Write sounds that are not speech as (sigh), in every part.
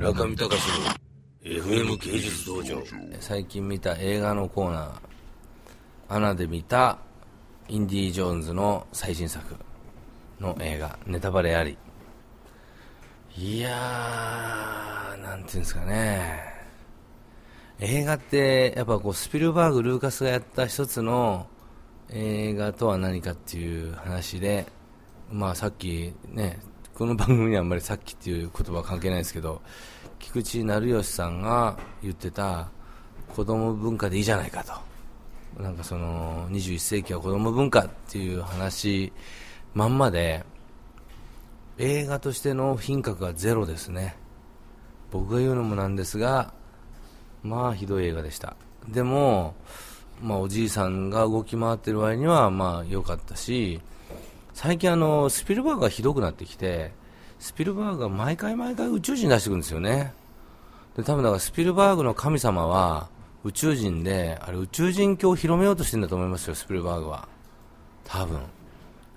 中見隆の FM 芸術道場最近見た映画のコーナーアナで見たインディ・ジョーンズの最新作の映画ネタバレあり。いやーなんていうんですかね。映画ってやっぱこうスピルバーグ、ルーカスがやった一つの映画とは何かっていう話で、まあ、さっきねこの番組にはあんまりさっきっていう言葉は関係ないですけど菊池成吉さんが言ってた子供文化でいいじゃないかと。なんかその21世紀は子供文化っていう話まんまで映画としての品格がゼロですね。僕が言うのもなんですがまあひどい映画でした。でも、まあ、おじいさんが動き回ってる割にはまあ良かったし最近あのスピルバーグがひどくなってきてスピルバーグが毎回毎回宇宙人出してくるんですよね。で多分だからスピルバーグの神様は宇宙人であれ宇宙人教を広めようとしてるんだと思いますよスピルバーグは。多分。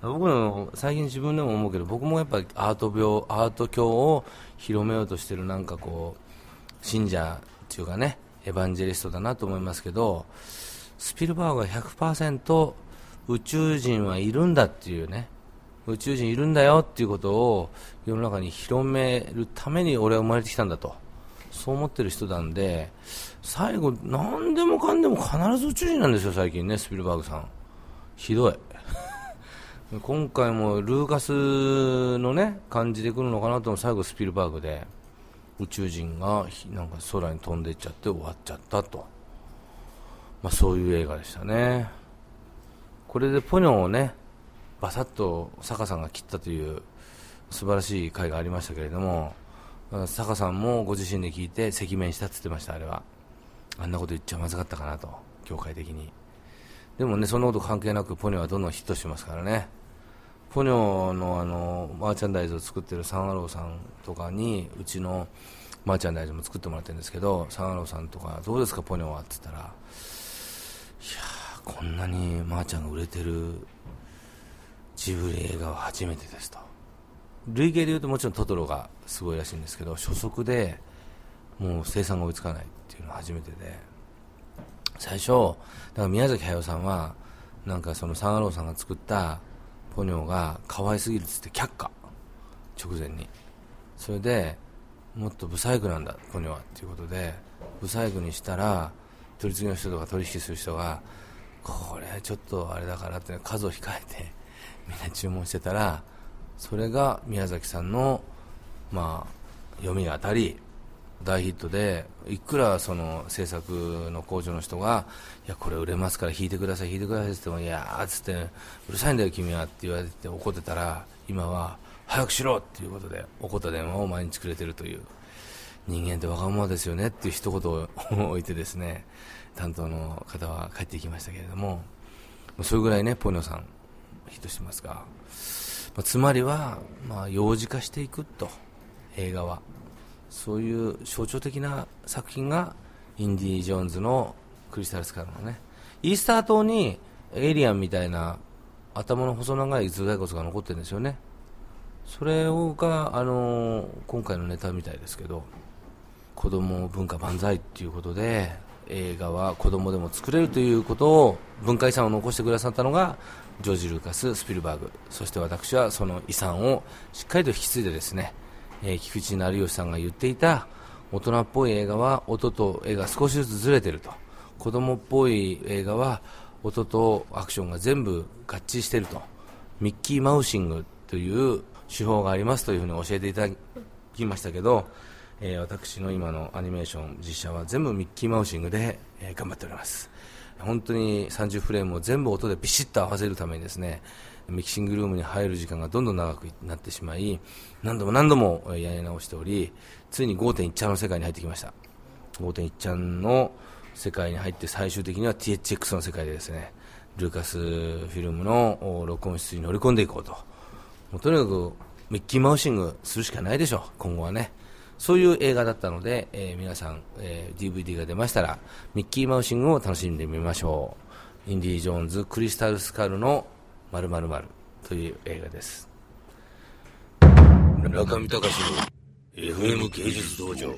僕の最近自分でも思うけど僕もやっぱりアート病アート教を広めようとしてるなんかこう信者っていうかねエヴァンジェリストだなと思いますけどスピルバーグは100%宇宙人はいるんだっていうね。宇宙人いるんだよっていうことを世の中に広めるために俺は生まれてきたんだと。そう思ってる人なんで最後何でもかんでも必ず宇宙人なんですよ最近ねスピルバーグさん。ひどい。(laughs) 今回もルーカスのね感じで来るのかなと最後スピルバーグで宇宙人がなんか空に飛んでいっちゃって終わっちゃったと、まあ、そういう映画でしたね。これでポニョをねバサッと坂さんが切ったという素晴らしい回がありましたけれども坂さんもご自身で聞いて赤面したって言ってましたあれは。あんなこと言っちゃまずかったかなと業界的に。でもねそんなこと関係なくポニョはどんどんヒットしてますからね。ポニョのあのマーチャンダイズを作ってるサンアローさんとかにうちのマーチャンダイズも作ってもらってるんですけどサンアローさんとかどうですかポニョは？って言ったらいやこんなにマーちゃんが売れてるジブリ映画は初めてですと累計で言うともちろんトトロがすごいらしいんですけど初速でもう生産が追いつかないっていうのは初めてで。最初だから宮崎駿さんはなんかそのサンアローさんが作ったポニョが可愛すぎるっつって却下。直前に。それでもっとブサイクなんだポニョはっていうことでブサイクにしたら取り次ぎの人とか取引する人がこれちょっとあれだからって数を控えて (laughs) みんな注文してたらそれが宮崎さんの、まあ、読みが当たり大ヒットでいくらその制作の工場の人がいやこれ売れますから弾いてください弾いてくださいって言ってもいやーっつってうるさいんだよ君はって言われて怒ってたら今は早くしろ！っていうことで怒った電話を毎日くれてるという。人間ってわがままですよねっていう一言を置いてですね (laughs) 担当の方は帰っていきましたけれどもそれぐらいねポニョさんヒットしてますが、まあ、つまりは、まあ、幼児化していくと映画は。そういう象徴的な作品がインディ・ジョーンズのクリスタルスカルのねイースター島にエイリアンみたいな頭の細長い頭蓋骨が残ってるんですよね。それが、あのー、今回のネタみたいですけど子供文化万歳っていうことで映画は子供でも作れるということを文化遺産を残してくださったのがジョージ・ルーカス、スピルバーグ。そして私はその遺産をしっかりと引き継いでですね、えー、菊池成吉さんが言っていた大人っぽい映画は音と絵が少しずつずれてると。子供っぽい映画は音とアクションが全部合致してると。ミッキーマウシングという手法がありますというふうに教えていただきましたけどえー、私の今のアニメーション実写は全部ミッキーマウシングで、えー、頑張っております。本当に30フレームを全部音でビシッと合わせるためにですねミキシングルームに入る時間がどんどん長くなってしまい何度も何度もやり直しておりついに5.1ちゃんの世界に入ってきました。5.1ちゃんの世界に入って最終的には THX の世界でですねルーカスフィルムの録音室に乗り込んでいこうと。もうとにかくミッキーマウシングするしかないでしょ今後はね。そういう映画だったので、えー、皆さん、えー、DVD が出ましたら、ミッキーマウシングを楽しんでみましょう。インディ・ジョーンズ・クリスタル・スカルの〇〇〇という映画です。中見隆の FM 芸術道場